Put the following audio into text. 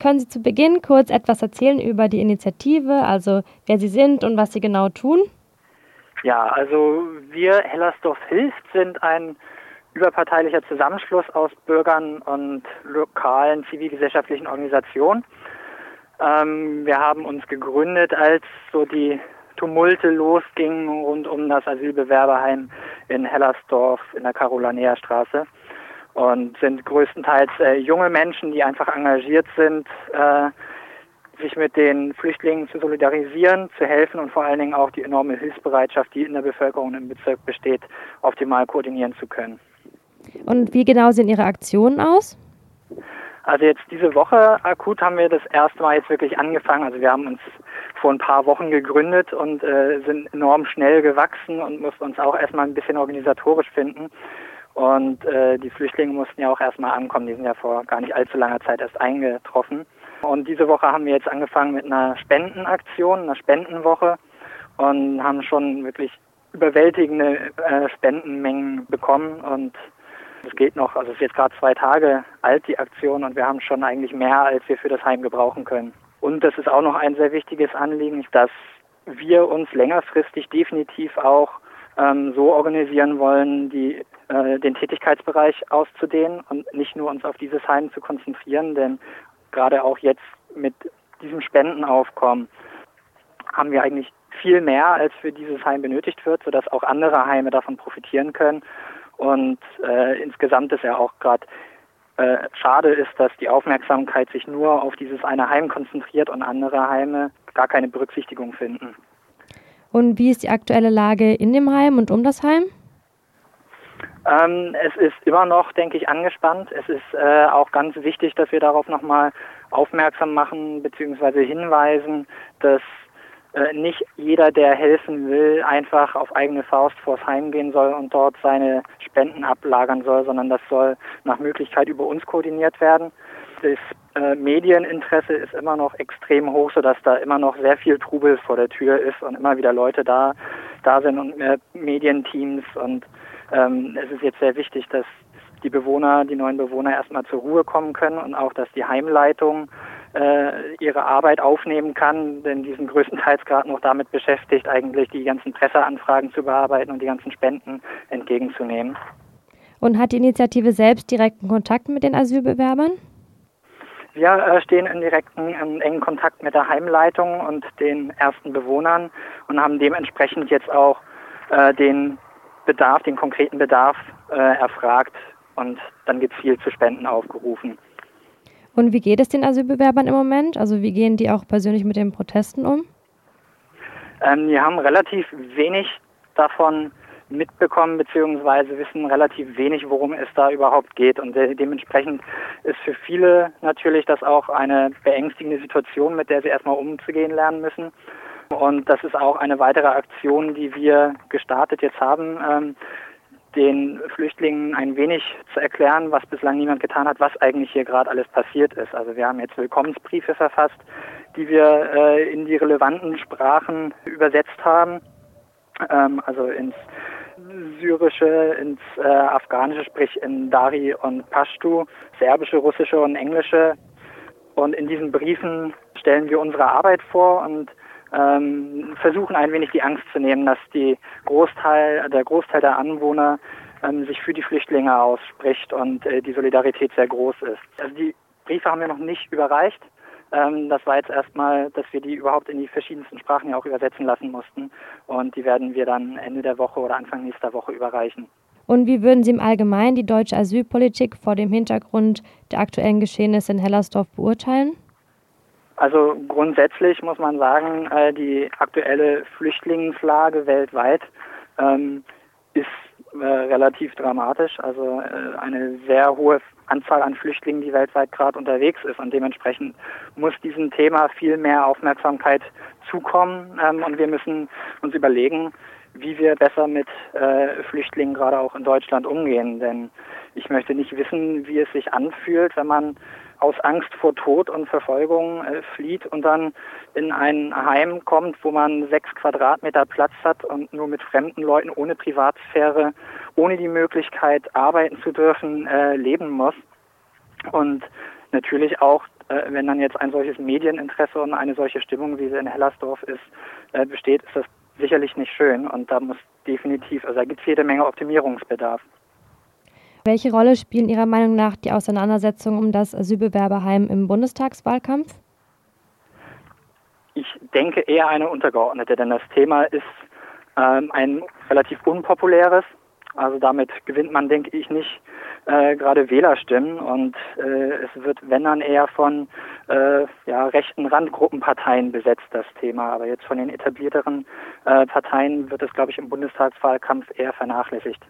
Können Sie zu Beginn kurz etwas erzählen über die Initiative, also wer Sie sind und was Sie genau tun? Ja, also wir Hellersdorf hilft sind ein überparteilicher Zusammenschluss aus Bürgern und lokalen zivilgesellschaftlichen Organisationen. Ähm, wir haben uns gegründet, als so die Tumulte losgingen rund um das Asylbewerberheim in Hellersdorf in der Karolanea Straße und sind größtenteils äh, junge Menschen, die einfach engagiert sind, äh, sich mit den Flüchtlingen zu solidarisieren, zu helfen und vor allen Dingen auch die enorme Hilfsbereitschaft, die in der Bevölkerung im Bezirk besteht, optimal koordinieren zu können. Und wie genau sehen Ihre Aktionen aus? Also jetzt diese Woche akut haben wir das erste Mal jetzt wirklich angefangen. Also wir haben uns vor ein paar Wochen gegründet und äh, sind enorm schnell gewachsen und mussten uns auch erstmal ein bisschen organisatorisch finden. Und äh, die Flüchtlinge mussten ja auch erstmal ankommen. Die sind ja vor gar nicht allzu langer Zeit erst eingetroffen. Und diese Woche haben wir jetzt angefangen mit einer Spendenaktion, einer Spendenwoche und haben schon wirklich überwältigende äh, Spendenmengen bekommen und es geht noch, also es ist jetzt gerade zwei Tage alt, die Aktion, und wir haben schon eigentlich mehr, als wir für das Heim gebrauchen können. Und das ist auch noch ein sehr wichtiges Anliegen, dass wir uns längerfristig definitiv auch ähm, so organisieren wollen, die, äh, den Tätigkeitsbereich auszudehnen und nicht nur uns auf dieses Heim zu konzentrieren, denn gerade auch jetzt mit diesem Spendenaufkommen haben wir eigentlich viel mehr, als für dieses Heim benötigt wird, sodass auch andere Heime davon profitieren können. Und äh, insgesamt ist ja auch gerade äh, schade ist, dass die Aufmerksamkeit sich nur auf dieses eine Heim konzentriert und andere Heime gar keine Berücksichtigung finden. Und wie ist die aktuelle Lage in dem Heim und um das Heim? Ähm, es ist immer noch, denke ich, angespannt. Es ist äh, auch ganz wichtig, dass wir darauf nochmal aufmerksam machen bzw. hinweisen, dass äh, nicht jeder, der helfen will, einfach auf eigene Faust vors Heim gehen soll und dort seine Spenden ablagern soll, sondern das soll nach Möglichkeit über uns koordiniert werden. Das äh, Medieninteresse ist immer noch extrem hoch, sodass da immer noch sehr viel Trubel vor der Tür ist und immer wieder Leute da, da sind und mehr Medienteams und ähm, es ist jetzt sehr wichtig, dass die Bewohner, die neuen Bewohner erstmal zur Ruhe kommen können und auch, dass die Heimleitung äh, ihre Arbeit aufnehmen kann, denn die sind größtenteils gerade noch damit beschäftigt, eigentlich die ganzen Presseanfragen zu bearbeiten und die ganzen Spenden entgegenzunehmen. Und hat die Initiative selbst direkten Kontakt mit den Asylbewerbern? Wir äh, stehen in direkten, in engen Kontakt mit der Heimleitung und den ersten Bewohnern und haben dementsprechend jetzt auch äh, den Bedarf, den konkreten Bedarf äh, erfragt und dann gezielt zu Spenden aufgerufen. Und wie geht es den Asylbewerbern im Moment? Also wie gehen die auch persönlich mit den Protesten um? Ähm, die haben relativ wenig davon mitbekommen beziehungsweise wissen relativ wenig, worum es da überhaupt geht. Und de dementsprechend ist für viele natürlich das auch eine beängstigende Situation, mit der sie erstmal umzugehen lernen müssen. Und das ist auch eine weitere Aktion, die wir gestartet jetzt haben, ähm, den Flüchtlingen ein wenig zu erklären, was bislang niemand getan hat, was eigentlich hier gerade alles passiert ist. Also wir haben jetzt Willkommensbriefe verfasst, die wir äh, in die relevanten Sprachen übersetzt haben, ähm, also ins Syrische, ins äh, Afghanische, sprich in Dari und Pashtu, Serbische, Russische und Englische. Und in diesen Briefen stellen wir unsere Arbeit vor und ähm, versuchen ein wenig die Angst zu nehmen, dass die Großteil, der Großteil der Anwohner ähm, sich für die Flüchtlinge ausspricht und äh, die Solidarität sehr groß ist. Also die Briefe haben wir noch nicht überreicht. Ähm, das war jetzt erstmal, dass wir die überhaupt in die verschiedensten Sprachen ja auch übersetzen lassen mussten. Und die werden wir dann Ende der Woche oder Anfang nächster Woche überreichen. Und wie würden Sie im Allgemeinen die deutsche Asylpolitik vor dem Hintergrund der aktuellen Geschehnisse in Hellersdorf beurteilen? Also grundsätzlich muss man sagen, äh, die aktuelle Flüchtlingslage weltweit ähm, ist äh, relativ dramatisch. Also äh, eine sehr hohe Anzahl an Flüchtlingen, die weltweit gerade unterwegs ist. Und dementsprechend muss diesem Thema viel mehr Aufmerksamkeit zukommen. Ähm, und wir müssen uns überlegen, wie wir besser mit äh, Flüchtlingen gerade auch in Deutschland umgehen. Denn ich möchte nicht wissen, wie es sich anfühlt, wenn man aus Angst vor Tod und Verfolgung äh, flieht und dann in ein Heim kommt, wo man sechs Quadratmeter Platz hat und nur mit fremden Leuten ohne Privatsphäre, ohne die Möglichkeit arbeiten zu dürfen, äh, leben muss. Und natürlich auch äh, wenn dann jetzt ein solches Medieninteresse und eine solche Stimmung, wie sie in Hellersdorf ist, äh, besteht, ist das sicherlich nicht schön und da muss definitiv, also da gibt es jede Menge Optimierungsbedarf. Welche Rolle spielen Ihrer Meinung nach die Auseinandersetzungen um das Asylbewerberheim im Bundestagswahlkampf? Ich denke eher eine untergeordnete, denn das Thema ist ähm, ein relativ unpopuläres. Also damit gewinnt man, denke ich, nicht äh, gerade Wählerstimmen und äh, es wird, wenn dann eher von äh, ja, rechten Randgruppenparteien besetzt, das Thema. Aber jetzt von den etablierteren äh, Parteien wird es, glaube ich, im Bundestagswahlkampf eher vernachlässigt.